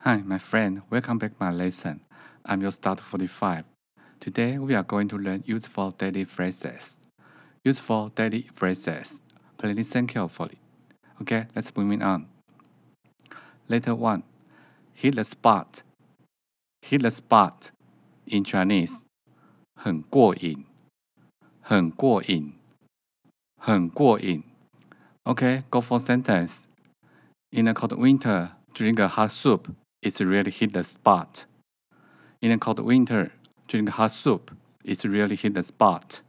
Hi, my friend. Welcome back my lesson. I'm your start 45. Today we are going to learn useful daily phrases. Useful daily phrases. Please listen carefully. Okay, let's move on. Letter 1. Hit the spot. Hit the spot. In Chinese. 很过瘾。很过瘾。很过瘾。Okay, go for sentence. In a cold winter, drink a hot soup. It's really hit the spot. In a cold winter, drink hot soup. It's really hit the spot.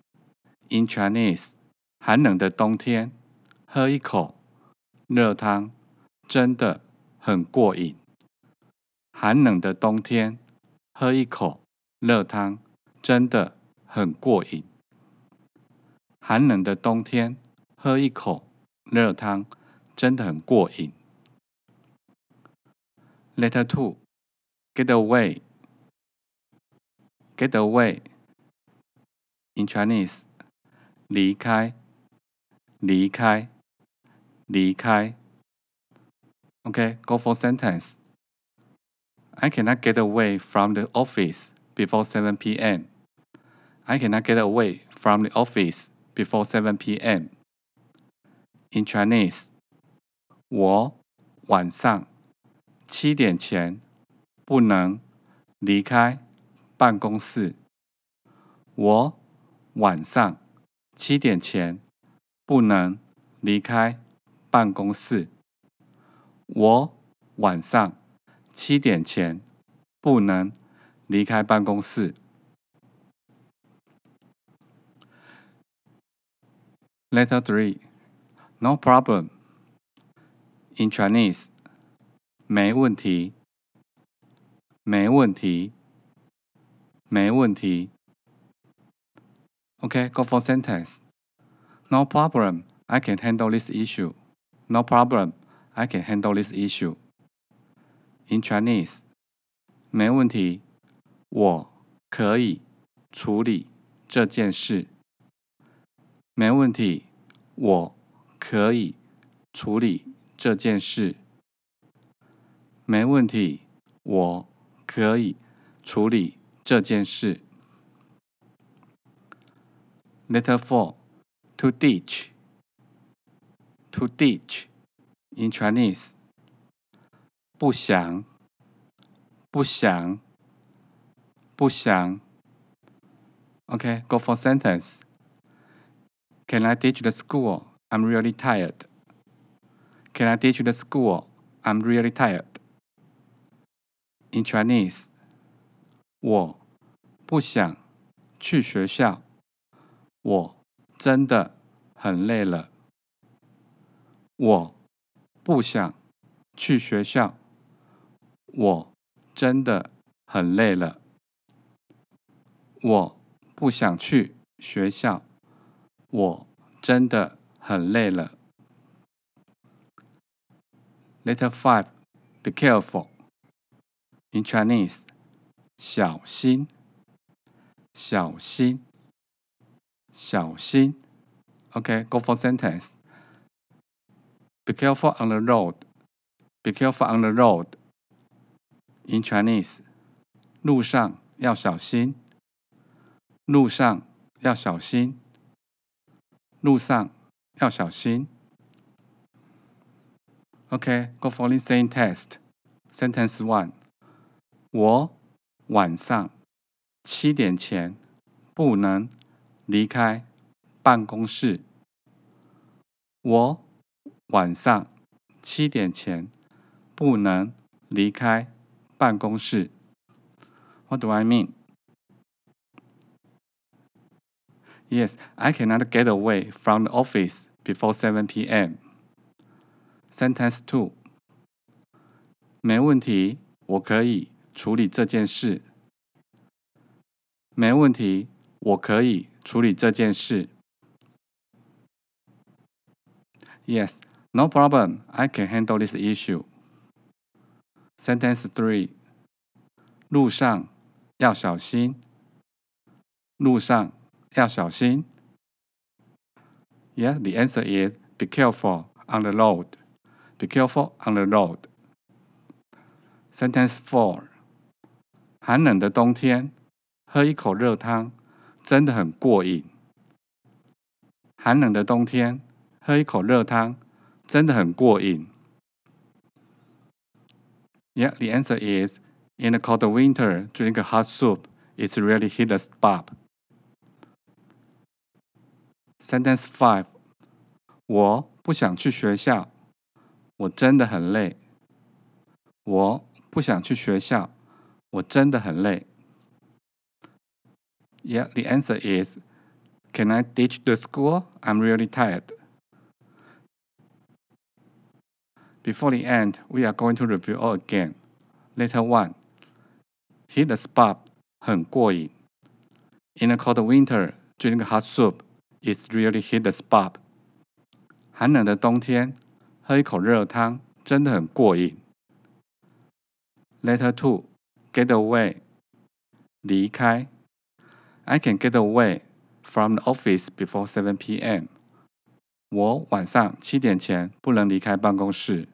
In Chinese, 寒冷的冬天，喝一口热汤，真的很过瘾。寒冷的冬天，喝一口热汤，真的很过瘾。寒冷的冬天，喝一口热汤，真的很过瘾。 Letter two, get away. Get away. In Chinese, 离开，离开，离开。Okay, go for sentence. I cannot get away from the office before 7 p.m. I cannot get away from the office before 7 p.m. In Chinese, 我晚上 七点前不能离开办公室。我晚上七点前不能离开办公室。我晚上七点前不能离开办公室。Letter three, no problem. In Chinese. 没问题，没问题，没问题。OK，go for sentence. No problem. I can handle this issue. No problem. I can handle this issue. In Chinese, 没问题，我可以处理这件事。没问题，我可以处理这件事。没问题，我可以处理这件事。Letter four, to ditch, to ditch, in Chinese，不想不想不想。Okay, go for sentence. Can I ditch the school? I'm really tired. Can I ditch the school? I'm really tired. In Chinese，我不想去学校，我真的很累了。我不想去学校，我真的很累了。我不想去学校，我真的很累了。Letter five, be careful. In Chinese，小心，小心，小心。Okay, go for sentence. Be careful on the road. Be careful on the road. In Chinese，路上要小心，路上要小心，路上要小心。Okay, go for listening test. Sentence one. 我晚上七点前不能离开办公室。我晚上七点前不能离开办公室。What do I mean? Yes, I cannot get away from the office before 7 p.m. Sentence two. 没问题，我可以。处理这件事没问题，我可以处理这件事。Yes, no problem. I can handle this issue. Sentence three. 路上要小心。路上要小心。Yes, the answer is be careful on the road. Be careful on the road. Sentence four， 寒冷的冬天，喝一口热汤真的很过瘾。寒冷的冬天，喝一口热汤真的很过瘾。Yeah, the answer is in the cold winter, drink a hot soup. It's really hit the spot. Sentence five，我不想去学校，我真的很累。我不想去学校，我真的很累。Yeah, the answer is Can I ditch the school? I'm really tired. Before the end, we are going to review all again. Letter 1 Hit the spot 很过瘾. In a cold winter, drink hot soup is really hit the spot. 寒冷的冬天，喝一口热汤真的很过瘾。Letter 2 Get away 离开. I can get away from the office before 7 p.m. 我晚上七点前不能离开办公室。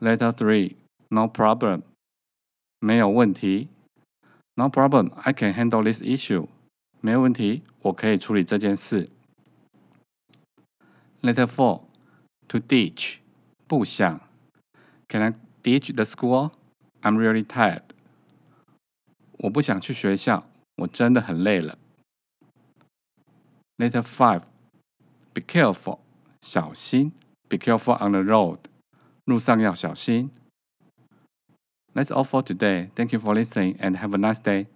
Letter three, no problem. 没有问题。No problem, I can handle this issue. 没有问题，我可以处理这件事。Letter four, to ditch. 不想。Can I ditch the school? I'm really tired. 我不想去学校，我真的很累了。Letter five, be careful. 小心。Be careful on the road. 路上要小心。That's all for today. Thank you for listening and have a nice day.